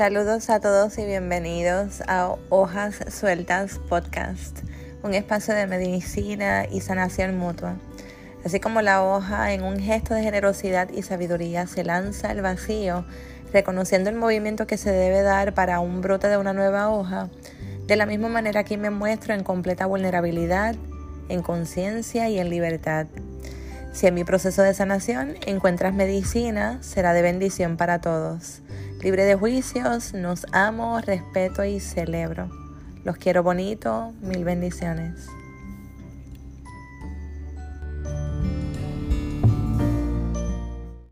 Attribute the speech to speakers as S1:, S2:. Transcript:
S1: Saludos a todos y bienvenidos a Hojas Sueltas Podcast, un espacio de medicina y sanación mutua. Así como la hoja en un gesto de generosidad y sabiduría se lanza al vacío, reconociendo el movimiento que se debe dar para un brote de una nueva hoja, de la misma manera aquí me muestro en completa vulnerabilidad, en conciencia y en libertad. Si en mi proceso de sanación encuentras medicina, será de bendición para todos. Libre de juicios, nos amo, respeto y celebro. Los quiero bonito, mil bendiciones.